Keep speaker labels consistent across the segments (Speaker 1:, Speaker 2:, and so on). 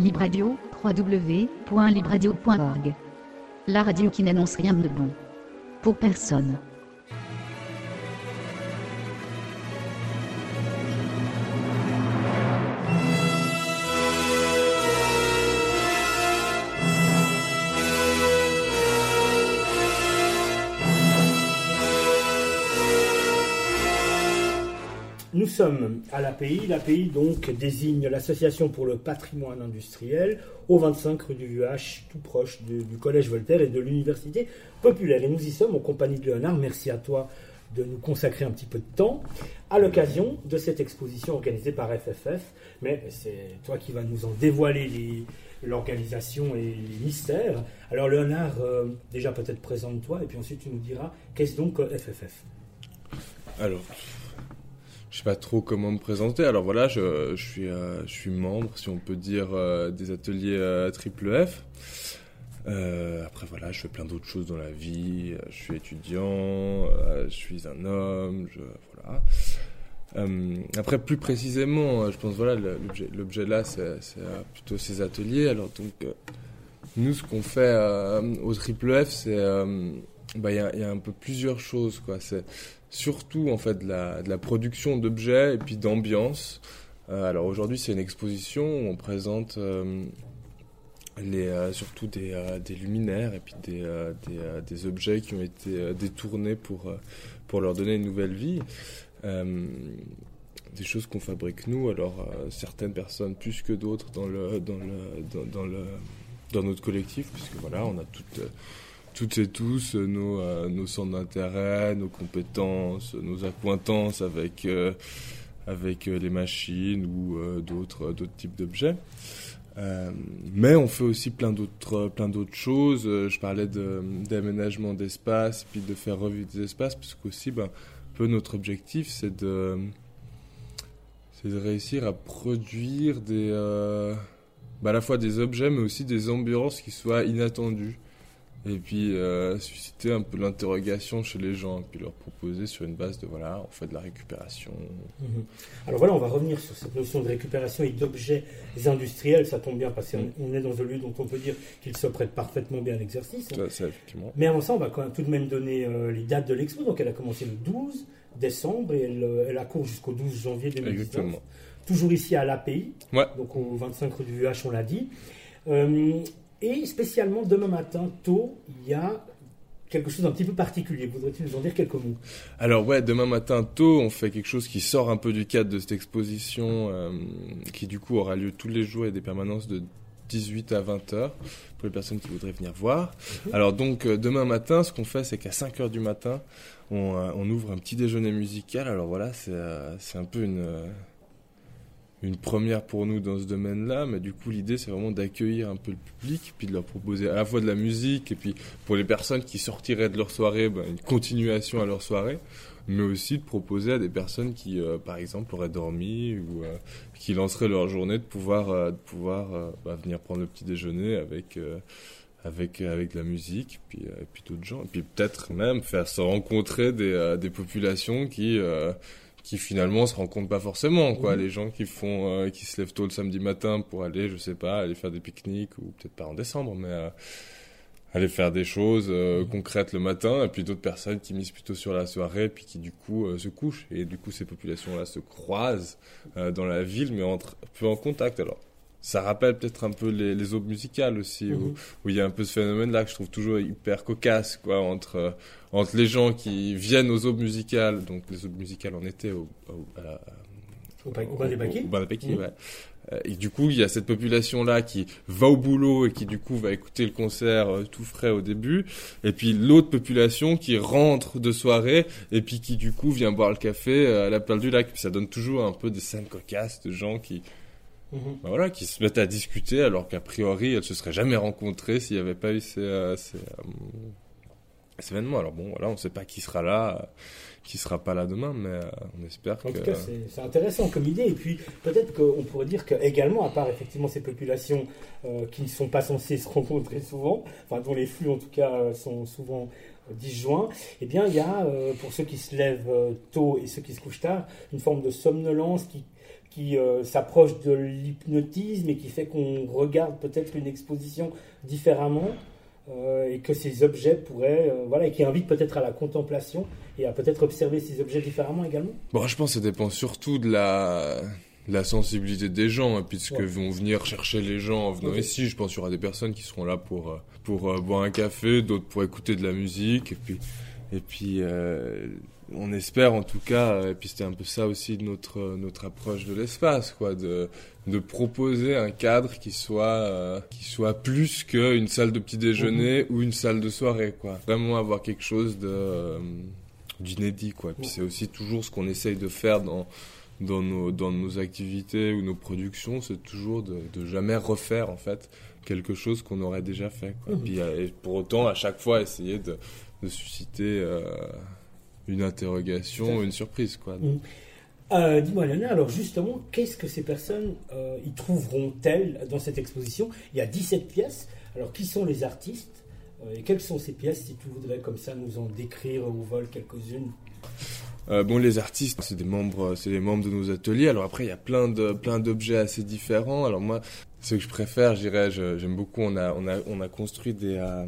Speaker 1: Libradio, www.libradio.org. La radio qui n'annonce rien de bon. Pour personne.
Speaker 2: Nous sommes à l'API. L'API donc désigne l'Association pour le patrimoine industriel au 25 rue du VH, tout proche du, Collège Voltaire et de l'Université populaire. Et nous y sommes en compagnie de Léonard. Merci à toi de nous consacrer un petit peu de temps à l'occasion de cette exposition organisée par FFF. Mais c'est toi qui vas nous en dévoiler l'organisation et les mystères. Alors Léonard, euh, déjà peut-être présente-toi et puis ensuite tu nous diras qu'est-ce donc FFF
Speaker 3: Alors, je sais pas trop comment me présenter. Alors voilà, je, euh, suis membre, si on peut dire, euh, des ateliers euh, Triple F. Après voilà, je fais plein d'autres choses dans la vie. Je suis étudiant, je suis un homme, je, voilà. Après, plus précisément, je pense voilà, l'objet, là, c'est, plutôt ces ateliers. Alors donc, nous, ce qu'on fait au Triple F, c'est, bah, y, a, y a un peu plusieurs choses, quoi. C'est surtout en fait de la, de la production d'objets et puis d'ambiance. Euh, alors aujourd'hui, c'est une exposition où on présente euh, les, euh, surtout des, des luminaires et puis des, des, des objets qui ont été détournés pour, pour leur donner une nouvelle vie. Des choses qu'on fabrique nous, alors certaines personnes plus que d'autres dans le, dans le, dans, le, dans notre collectif, puisque voilà, on a toutes, toutes et tous euh, nos, euh, nos centres d'intérêt, nos compétences, nos accointances avec, euh, avec euh, les machines ou euh, d'autres, types d'objets. Euh, mais on fait aussi plein d'autres, plein d'autres choses. Euh, Je parlais d'aménagement d'espace, puis de faire revivre des espaces, parce qu'aussi, ben, un peu notre objectif, c'est de, c'est de réussir à produire des, euh, bah, à la fois des objets, mais aussi des ambiances qui soient inattendues. Et puis euh, susciter un peu l'interrogation chez les gens, et puis leur proposer sur une base de voilà, on fait de la récupération.
Speaker 2: Mhm. Alors voilà, on va revenir sur cette notion de récupération et d'objets industriels. Ça tombe bien parce qu'on on est dans un lieu dont on peut dire qu'il se prête parfaitement bien à l'exercice.
Speaker 3: Effectivement.
Speaker 2: Mais avant ça, on va quand même tout de même donner euh, les dates de l'expo. Donc elle a commencé le 12 décembre et elle, euh, elle a cours jusqu'au 12 janvier 2019.
Speaker 3: Exactement.
Speaker 2: Toujours ici à l'API,
Speaker 3: Ouais.
Speaker 2: donc au 25 rue du VH, on l'a dit. Euh, et spécialement demain matin, tôt, il y a quelque chose d'un petit peu particulier. Voudrais-tu nous en dire quelques mots?
Speaker 3: Alors ouais, demain matin tôt, on fait quelque chose qui sort un peu du cadre de cette exposition, euh, qui du coup aura lieu tous les jours et des permanences de 18 à 20 heures pour les personnes qui voudraient venir voir. Alors donc euh, demain matin, ce qu'on fait, c'est qu'à 5 heures du matin, on, euh, on ouvre un petit déjeuner musical. Alors voilà, c'est un peu une une première pour nous dans ce domaine-là, mais du coup l'idée c'est vraiment d'accueillir un peu le public, puis de leur proposer à la fois de la musique, et puis pour les personnes qui sortiraient de leur soirée, ben, une continuation à leur soirée, mais aussi de proposer à des personnes qui, euh, par exemple, auraient dormi ou euh, qui lanceraient leur journée de pouvoir, euh, de pouvoir euh, bah, venir prendre le petit déjeuner avec, euh, avec, avec de la musique, puis, euh, et puis d'autres gens, et puis peut-être même faire se rencontrer des, euh, des populations qui euh, qui finalement se rencontrent pas forcément quoi
Speaker 2: Mhm.
Speaker 3: les gens qui font euh, qui se lèvent tôt le samedi matin pour aller je sais pas aller faire des pique-niques ou peut-être pas en décembre mais euh, aller faire des choses euh,
Speaker 2: Mhm.
Speaker 3: concrètes le matin et puis d'autres personnes qui misent plutôt sur la soirée puis qui du coup se couchent et du coup ces populations là se croisent dans la ville mais entrent peu en contact alors ça rappelle peut-être un peu les, les aubes musicales aussi où,
Speaker 2: Mhm.
Speaker 3: où il y a un peu ce phénomène là que je trouve toujours hyper cocasse quoi entre euh, entre les gens qui viennent aux aubes musicales donc les aubes musicales en été au, au- à la-
Speaker 2: Au, au bas des
Speaker 3: au bas des baquets,
Speaker 2: Mhm.
Speaker 3: ouais. Euh, Et du coup, il y a cette population-là qui va au boulot et qui du coup va écouter le concert euh, tout frais au début. Et puis l'autre population qui rentre de soirée et puis qui du coup vient boire le café à la perle du lac. Puis ça donne toujours un peu des scènes cocasses de gens qui,
Speaker 2: Mhm.
Speaker 3: bah voilà, qui se mettent à discuter alors qu'a priori elles se seraient jamais rencontrées s'il n'y avait pas eu ces, euh, ces, euh, cet événement. Alors bon, voilà, on ne sait pas qui sera là, qui sera pas là demain, mais euh, on espère
Speaker 2: En
Speaker 3: que.
Speaker 2: tout cas, c'est- intéressant comme idée. Et puis, peut-être qu'on pourrait dire qu'également, à part effectivement ces populations euh, qui ne sont pas censées se rencontrer souvent, enfin dont les flux en tout cas euh, sont souvent euh, disjoints, eh bien, il y a, euh, pour ceux qui se lèvent euh, tôt et ceux qui se couchent tard, une forme de somnolence qui, qui euh, s'approche de l'hypnotisme et qui fait qu'on regarde peut-être une exposition différemment. euh, et que ces objets pourraient, euh, voilà, et qui invite peut-être à la contemplation et à peut-être observer ces objets différemment également.
Speaker 3: Bon, je pense que ça dépend surtout de la, de la sensibilité des gens, et puis de ce que
Speaker 2: Ouais.
Speaker 3: vont venir chercher les gens en venant ici. Je pense qu'il y aura des personnes qui seront là pour, pour boire un café, d'autres pour écouter de la musique, et puis, et puis on espère en tout cas, euh, et puis c'était un peu ça aussi de notre, euh, notre approche de l'espace, quoi, de, de proposer un cadre qui soit, euh, qui soit plus qu'une salle de petit déjeuner ou une salle de soirée, quoi. Vraiment avoir quelque chose de, euh, d'inédit, quoi. Puis c'est aussi toujours ce qu'on essaye de faire dans, dans nos, dans nos activités ou nos productions, c'est toujours de, de jamais refaire, en fait, quelque chose qu'on aurait déjà fait, quoi.
Speaker 2: Mhm.
Speaker 3: Puis, et pour autant, à chaque fois, essayer de, de susciter euh, une interrogation, une surprise, quoi.
Speaker 2: Mhm. Euh, Dis-moi, Léonard, alors justement, qu'est-ce que ces personnes euh, y trouveront-elles dans cette exposition? Il y a 17 pièces. Alors, qui sont les artistes Euh, Et quelles sont ces pièces, si tu voudrais comme ça nous en décrire au vol quelques-unes?
Speaker 3: Euh, bon, les artistes, c'est des membres, c'est des membres de nos ateliers. Alors après, il y a plein de, plein d'objets assez différents. Alors moi, ce que je préfère, je- j'aime beaucoup. On a, on a, on a construit des, euh,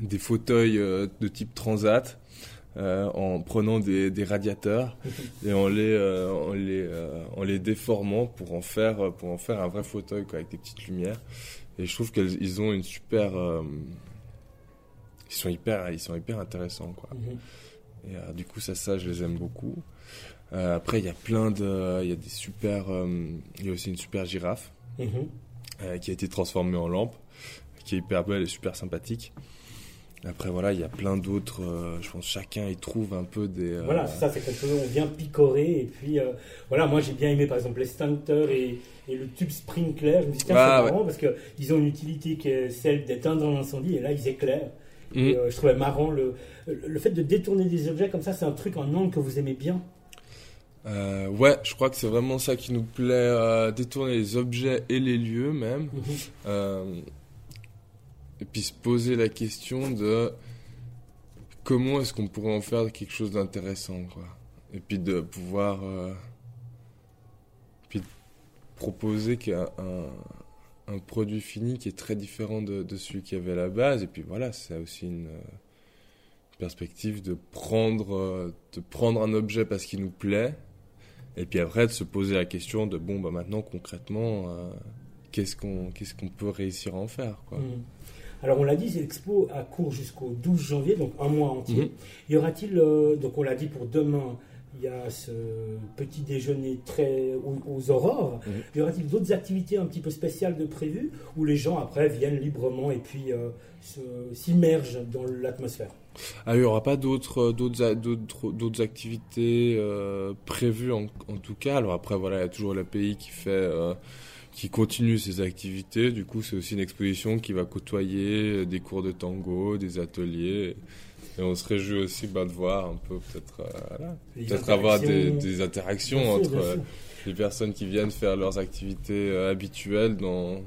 Speaker 3: des fauteuils euh, de type transat. Euh, en prenant des, des radiateurs et en les, euh, en, les, euh, en les déformant pour en faire, pour en faire un vrai fauteuil quoi, avec des petites lumières. Et je trouve qu'ils ils ont une super, ils sont hyper, ils sont hyper intéressants quoi.
Speaker 2: Mhm.
Speaker 3: Et du coup, ça, ça, je les aime beaucoup. Après, il y a plein de, il y a des super, il y a aussi une super girafe
Speaker 2: Mhm.
Speaker 3: qui a été transformée en lampe, qui est hyper belle et super sympathique. Après, voilà, il y a plein d'autres. euh, je pense que chacun y trouve un peu des. euh,
Speaker 2: Voilà, c'est ça, c'est quelque chose où on vient picorer. Et puis, euh, voilà, moi j'ai bien aimé par exemple les Stunters et, et le tube sprinkler. Je me suis dit, tiens,
Speaker 3: Ah,
Speaker 2: c'est marrant parce qu'ils ont une utilité qui est celle d'éteindre l'incendie et là ils éclairent.
Speaker 3: Mm.
Speaker 2: Et, euh, je trouvais marrant le, le fait de détourner des objets comme ça, c'est un truc en angle que vous aimez bien.
Speaker 3: Euh, ouais, je crois que c'est vraiment ça qui nous plaît, euh, détourner les objets et les lieux même.
Speaker 2: Mhm.
Speaker 3: Euh, et puis se poser la question de comment est-ce qu'on pourrait en faire quelque chose d'intéressant, quoi. Et puis de pouvoir euh, puis proposer un, un produit fini qui est très différent de, celui qu'il y avait à la base. Et puis voilà, c'est aussi une euh, perspective de prendre, euh, de prendre un objet parce qu'il nous plaît. Et puis après, de se poser la question de bon, bah maintenant concrètement, qu'est-ce qu'on qu'est-ce qu'on peut réussir à en faire.
Speaker 2: Mhm. Alors on l'a dit, l'expo a cours jusqu'au 12 janvier, donc un mois entier.
Speaker 3: Mhm.
Speaker 2: Y aura-t-il, euh, donc on l'a dit pour demain, il y a ce petit déjeuner très aux, aux aurores.
Speaker 3: Mhm.
Speaker 2: Y aura-t-il d'autres activités un petit peu spéciales de prévues où les gens après viennent librement et puis euh, s'immergent dans l'atmosphère?
Speaker 3: Ah, il n'y aura pas d'autres d'autres a- d'autres activités euh, prévues en, en tout cas. Alors après voilà, il y a toujours l'API qui fait euh, qui continue ses activités. Du coup, c'est aussi une exposition qui va côtoyer des cours de tango, des ateliers. Et on se réjouit aussi bah, de voir un peu peut-être euh, voilà, peut-être avoir des,
Speaker 2: interactions.
Speaker 3: des interactions
Speaker 2: Bien sûr,
Speaker 3: entre euh, les personnes qui viennent faire leurs activités euh, habituelles dans,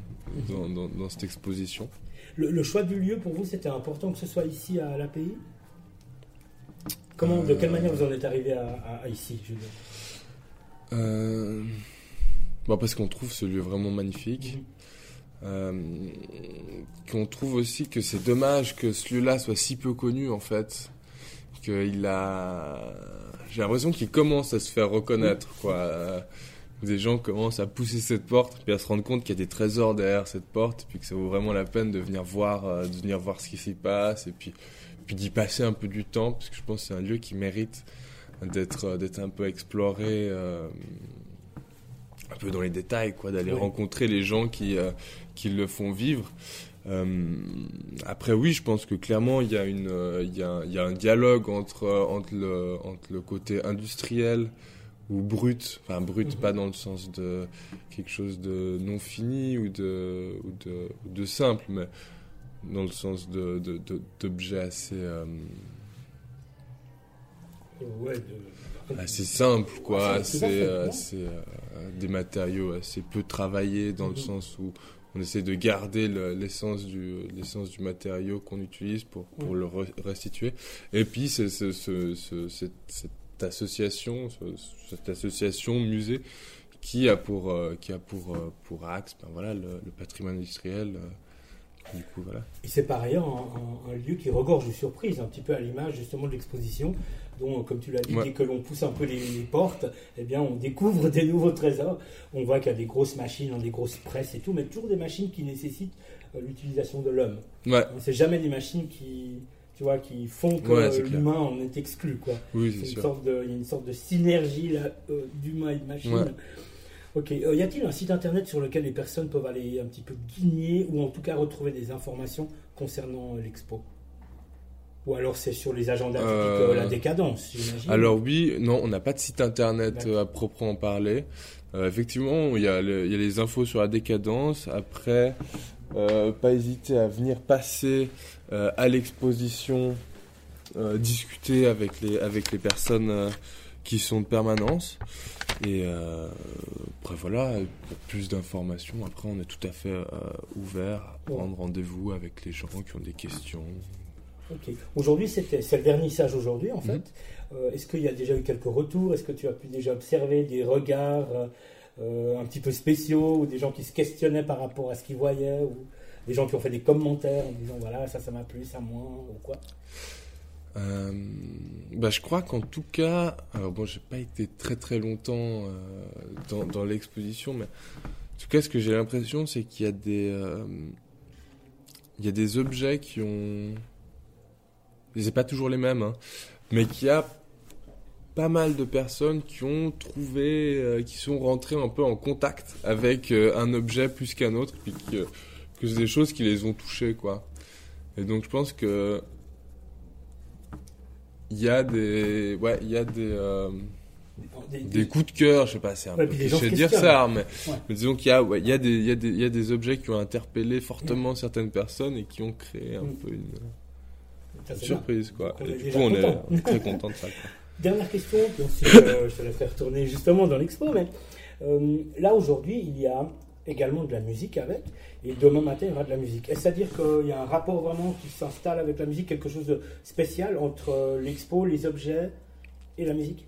Speaker 3: dans, dans, dans cette exposition.
Speaker 2: Le, le choix du lieu pour vous, c'était important que ce soit ici à l'API Comment, de quelle
Speaker 3: Euh,
Speaker 2: manière vous en êtes arrivé à, à- à ici je veux dire?
Speaker 3: Bon, parce qu'on trouve ce lieu vraiment magnifique. Euh, qu'on trouve aussi que c'est dommage que ce lieu-là soit si peu connu en fait. Qu'il a. J'ai l'impression qu'il commence à se faire reconnaître quoi. Euh, Des gens commencent à pousser cette porte puis à se rendre compte qu'il y a des trésors derrière cette porte puis que ça vaut vraiment la peine de venir voir, euh, de venir voir ce qui s'y passe et puis, puis d'y passer un peu du temps parce que je pense que c'est un lieu qui mérite d'être d'être un peu exploré. euh, un peu dans les détails, quoi, d'aller
Speaker 2: Oui.
Speaker 3: rencontrer les gens qui, euh, qui le font vivre. Euh, après, oui, je pense que clairement, il y a, une, euh, il y a, un- il y a un dialogue entre, entre, le, entre le côté industriel ou brut, enfin brut,
Speaker 2: Mhm.
Speaker 3: pas dans le sens de quelque chose de non fini ou de, ou de, simple, mais dans le sens de, de- de- d'objets assez,
Speaker 2: Ouais, de-
Speaker 3: assez quoi.
Speaker 2: Ah, c'est- tout à
Speaker 3: assez, euh,
Speaker 2: non
Speaker 3: assez, euh, des matériaux assez peu travaillés dans le
Speaker 2: Mhm.
Speaker 3: sens où on essaie de garder le- l'essence du, l'essence du matériau qu'on utilise pour, pour
Speaker 2: Mhm.
Speaker 3: le re- restituer. Et puis, c'est, ce- ce- ce- cette, cette association, ce- cette association musée qui a pour, euh, qui a pour, euh, pour axe ben voilà, le, le patrimoine industriel. euh, du coup, voilà.
Speaker 2: Et c'est par ailleurs un, un- un lieu qui regorge de surprises, un petit peu à l'image justement de l'exposition, dont, comme tu l'as dit,
Speaker 3: Ouais.
Speaker 2: dès que l'on pousse un peu les, les portes, eh bien, on découvre des nouveaux trésors. On voit qu'il y a des grosses machines, hein, des grosses presses et tout, mais toujours des machines qui nécessitent euh, l'utilisation de l'homme.
Speaker 3: Ouais,
Speaker 2: C'est jamais des machines qui, tu vois, qui font que
Speaker 3: Ouais,
Speaker 2: l'humain en est exclu, quoi.
Speaker 3: oui,
Speaker 2: C'est une sorte de- il y a une sorte de synergie là, euh, d'humain et de machine.
Speaker 3: Ouais.
Speaker 2: Ok. Euh, y a-t-il un site internet sur lequel les personnes peuvent aller un petit peu guigner ou en tout cas retrouver des informations concernant euh, l'expo? Ou alors c'est sur les agendas typiques
Speaker 3: Euh,
Speaker 2: la décadence, j'imagine.
Speaker 3: Alors oui, non, on n'a pas de site internet euh, à proprement parler. Euh, effectivement, il y, a le- il y a les infos sur la décadence. Après, euh, pas hésiter à venir passer à l'exposition, discuter avec les, avec les personnes qui sont de permanence. Et après voilà, pour plus d'informations, après on est tout à fait ouvert à prendre rendez-vous avec les gens qui ont des questions.
Speaker 2: Ok. Aujourd'hui, c'était c'est le vernissage aujourd'hui en
Speaker 3: Mhm.
Speaker 2: fait. Euh, Est-ce qu'il y a déjà eu quelques retours? Est-ce que tu as pu déjà observer des regards euh, euh, un petit peu spéciaux ou des gens qui se questionnaient par rapport à ce qu'ils voyaient ou des gens qui ont fait des commentaires en disant voilà ça ça m'a plu, ça moins ou quoi?
Speaker 3: Euh, bah, je crois qu'en tout cas, alors bon, j'ai pas été très très longtemps euh, dans, dans l'exposition, mais en tout cas, ce que j'ai l'impression, c'est qu'il y a des, euh, il y a des objets qui ont, c'est pas toujours les mêmes, hein, mais qu'il y a pas mal de personnes qui ont trouvé, euh, qui sont rentrées un peu en contact avec euh, un objet plus qu'un autre, puis que, que c'est des choses qui les ont touchés, quoi. Et donc, je pense que il y a des, ouais, il y a des, euh,
Speaker 2: Des-
Speaker 3: des coups de cœur, je sais pas, c'est un
Speaker 2: Ouais,
Speaker 3: peu cliché de dire ça, mais,
Speaker 2: Ouais.
Speaker 3: mais disons qu'il y a, ouais, il y a des, il y a des, il y a des objets qui ont interpellé fortement certaines personnes et qui ont créé un
Speaker 2: Mm.
Speaker 3: peu une,
Speaker 2: Ça,
Speaker 3: une
Speaker 2: c'est
Speaker 3: surprise, quoi. Et du coup, on est,
Speaker 2: content.
Speaker 3: on est très content de ça, quoi.
Speaker 2: Dernière question, puis ensuite euh, je te la fais retourner justement dans l'expo. Mais euh, là aujourd'hui, il y a également de la musique avec, et demain matin il y aura de la musique. Est-ce à dire qu'il y a un rapport vraiment qui s'installe avec la musique, quelque chose de spécial entre euh, l'expo, les objets et la musique?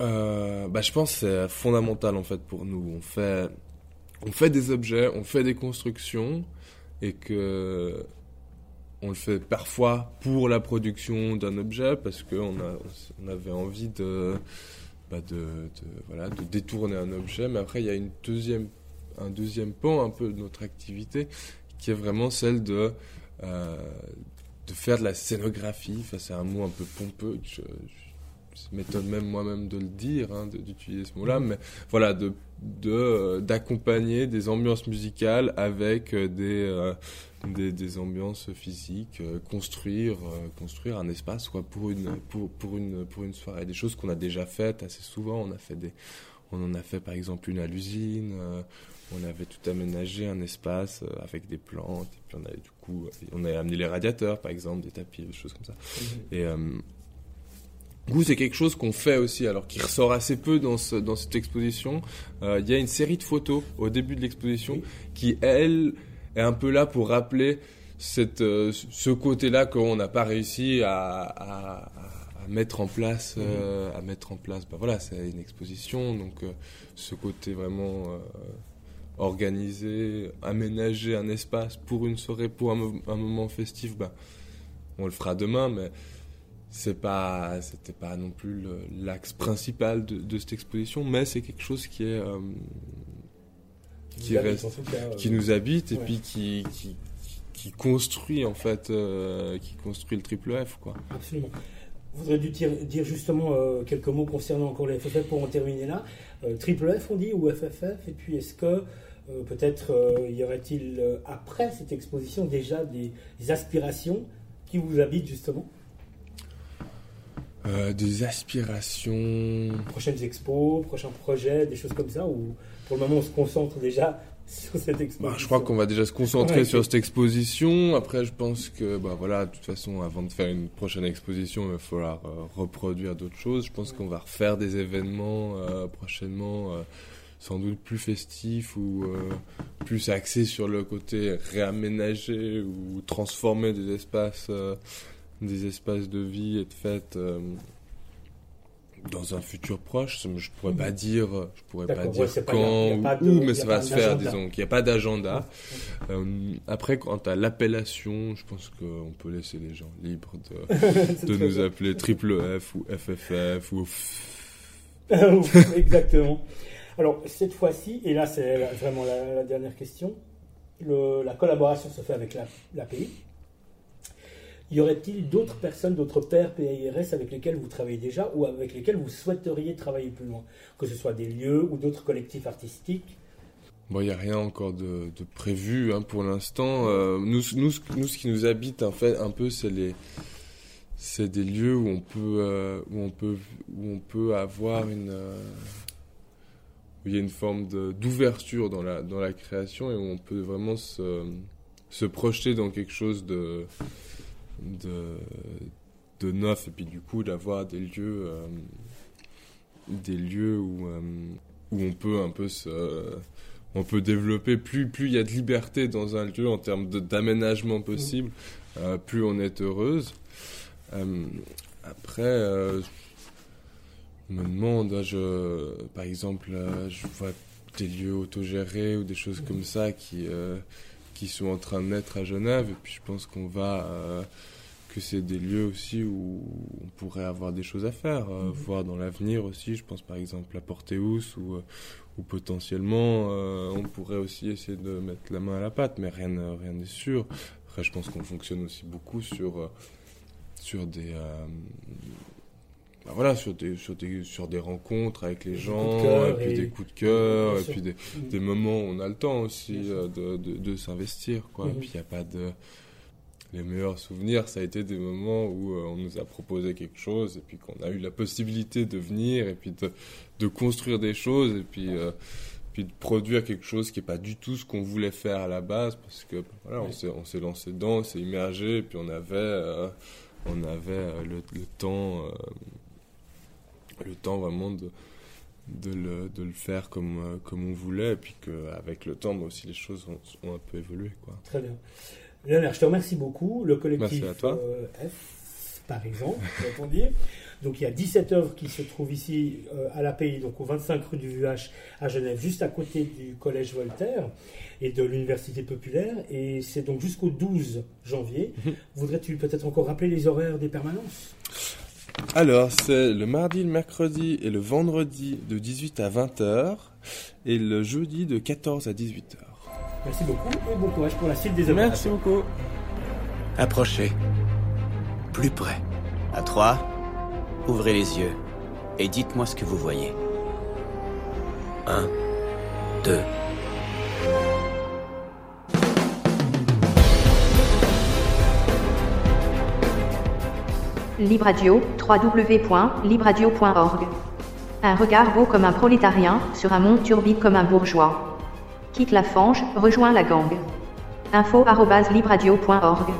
Speaker 3: Euh, bah, je pense que c'est fondamental en fait pour nous. On fait, on fait des objets, on fait des constructions et que on le fait parfois pour la production d'un objet parce qu'on on avait envie de, bah, de, détourner un objet. Mais après, il y a un deuxième pan un peu de notre activité qui est vraiment celle de, euh, faire de la scénographie. Enfin, c'est un mot un peu pompeux. M'étonne même moi-même de le dire, hein, d'utiliser ce mot-là, mais voilà, de de, euh, d'accompagner des ambiances musicales avec euh, des, euh, des, des ambiances physiques, euh, construire, euh, construire un espace quoi, pour, une, pour, pour, une, pour une soirée. Des choses qu'on a déjà faites assez souvent. On, a fait des, on en a fait par exemple une à l'usine, on avait tout aménagé, un espace avec des plantes, et puis on avait du coup, on a amené les radiateurs par exemple, des tapis, des choses comme ça. Et du coup, c'est quelque chose qu'on fait aussi, alors qui ressort assez peu dans, ce, dans cette exposition. Euh, Il y a une série de photos au début de l'exposition
Speaker 2: Oui.
Speaker 3: qui, elle, est un peu là pour rappeler cette, euh, ce côté-là qu'on n'a pas réussi à, à, à mettre en place. euh, à mettre en place. Bah voilà, c'est une exposition, donc ce côté vraiment organisé, aménager un espace pour une soirée, pour un moment festif, bah, on le fera demain, mais c'est pas c'était pas non plus l'axe principal de, de cette exposition mais c'est quelque chose qui est euh, qui reste
Speaker 2: euh,
Speaker 3: qui nous habite et puis qui, qui qui construit en fait euh, qui construit le triple F quoi
Speaker 2: Absolument. Je voudrais dû dire, dire justement quelques mots concernant encore les FFF pour en terminer là. Triple F on dit ou FFF et puis est-ce que peut-être y aurait-il après cette exposition déjà des, des aspirations qui vous habitent justement?
Speaker 3: Euh, des aspirations
Speaker 2: Prochaines expos, prochains projets, des choses comme ça ou pour le moment on se concentre déjà sur cette exposition?
Speaker 3: Bah, je crois qu'on va déjà se concentrer
Speaker 2: Ouais,
Speaker 3: sur cette exposition. Après, je pense que, bah voilà, de toute façon, avant de faire une prochaine exposition, il va falloir euh, reproduire d'autres choses. Je pense qu'on va refaire des événements euh, prochainement, euh, sans doute plus festifs ou plus axés sur le côté réaménager ou transformer des espaces, des espaces de vie et de fête. euh, dans un futur proche, je pourrais pas dire, je pourrais pas dire
Speaker 2: ouais, c'est pas- y a-
Speaker 3: quand
Speaker 2: y a pas de-
Speaker 3: ou où,
Speaker 2: y
Speaker 3: mais ça va se faire, disons qu'il n'y a pas d'agenda. Euh, après, quant à l'appellation, je pense qu'on peut laisser les gens libres de, nous
Speaker 2: bien.
Speaker 3: appeler triple F ou FFF ou
Speaker 2: Exactement. Alors, cette fois-ci, et là, c'est la- vraiment la, la dernière question, le- la collaboration se fait avec la- l'API. Y aurait-il d'autres personnes, d'autres pairs PIRS avec lesquels vous travaillez déjà ou avec lesquels vous souhaiteriez travailler plus loin? Que ce soit des lieux ou d'autres collectifs artistiques?
Speaker 3: Bon, il n'y a rien encore de, prévu hein, pour l'instant. Euh, nous, ce- qui nous habite en fait un peu, c'est les, c'est des lieux où on peut, euh, où on peut, où on peut avoir une, euh, où il y a une forme d'ouverture dans la, dans la création et où on peut vraiment se projeter dans quelque chose de, de, de neuf et puis du coup d'avoir des lieux, euh, des lieux où, euh, où on peut un peu se on peut développer. Plus plus il y a de liberté dans un lieu en termes d'aménagement possible euh, plus on est heureuse. Après je me demande hein, je par exemple je vois des lieux autogérés ou des choses comme ça qui qui sont en train de naître à Genève et puis je pense qu'on va euh, que c'est des lieux aussi où on pourrait avoir des choses à faire, euh,
Speaker 2: Mhm.
Speaker 3: voir dans l'avenir aussi. Je pense par exemple à Porteus où, euh, où potentiellement euh, on pourrait aussi essayer de mettre la main à la pâte, mais rien rien n'est sûr. Après, je pense qu'on fonctionne aussi beaucoup sur sur des bah voilà sur des sur des sur des rencontres avec les
Speaker 2: Des
Speaker 3: gens
Speaker 2: cœur
Speaker 3: et puis
Speaker 2: et-
Speaker 3: des coups de cœur et puis des
Speaker 2: Mhm.
Speaker 3: des moments où on a le temps aussi euh, de, de, de s'investir quoi.
Speaker 2: Mhm.
Speaker 3: et puis il n'y a pas de les meilleurs souvenirs ça a été des moments où euh, on nous a proposé quelque chose et puis qu'on a eu la possibilité de venir et puis de, de construire des choses et puis euh, puis de produire quelque chose qui est pas du tout ce qu'on voulait faire à la base parce que bah, voilà s'est on s'est lancé dedans on s'est immergé et puis on avait euh, on avait euh, le, le temps euh, le temps vraiment de de le, de le faire comme, euh, comme on voulait, et puis qu'avec le temps, moi aussi, les choses ont, ont un peu évolué. Quoi.
Speaker 2: Très bien. Léonard, je te remercie beaucoup. Le collectif
Speaker 3: Merci à toi.
Speaker 2: euh, F, par exemple, peut-on dire. Donc il y a 17 œuvres qui se trouvent ici euh, à l'API, donc au 25 rue du VH à Genève, juste à côté du collège Voltaire et de l'université populaire. Et c'est donc jusqu'au 12 janvier.
Speaker 3: Mhm.
Speaker 2: Voudrais-tu peut-être encore rappeler les horaires des permanences?
Speaker 3: Alors, c'est le mardi, le mercredi et le vendredi de 18 à 20h, et le jeudi de 14 à 18h.
Speaker 2: Merci beaucoup et bon courage pour la suite des œuvres.
Speaker 3: Merci beaucoup.
Speaker 4: Approchez. Plus près. À trois, ouvrez les yeux et dites-moi ce que vous voyez. Un, deux.
Speaker 5: Libradio, www.libradio.org. Un regard beau comme un prolétarien, sur un monde turbide comme un bourgeois. Quitte la fange, rejoins la gang. info arobase libradio.org.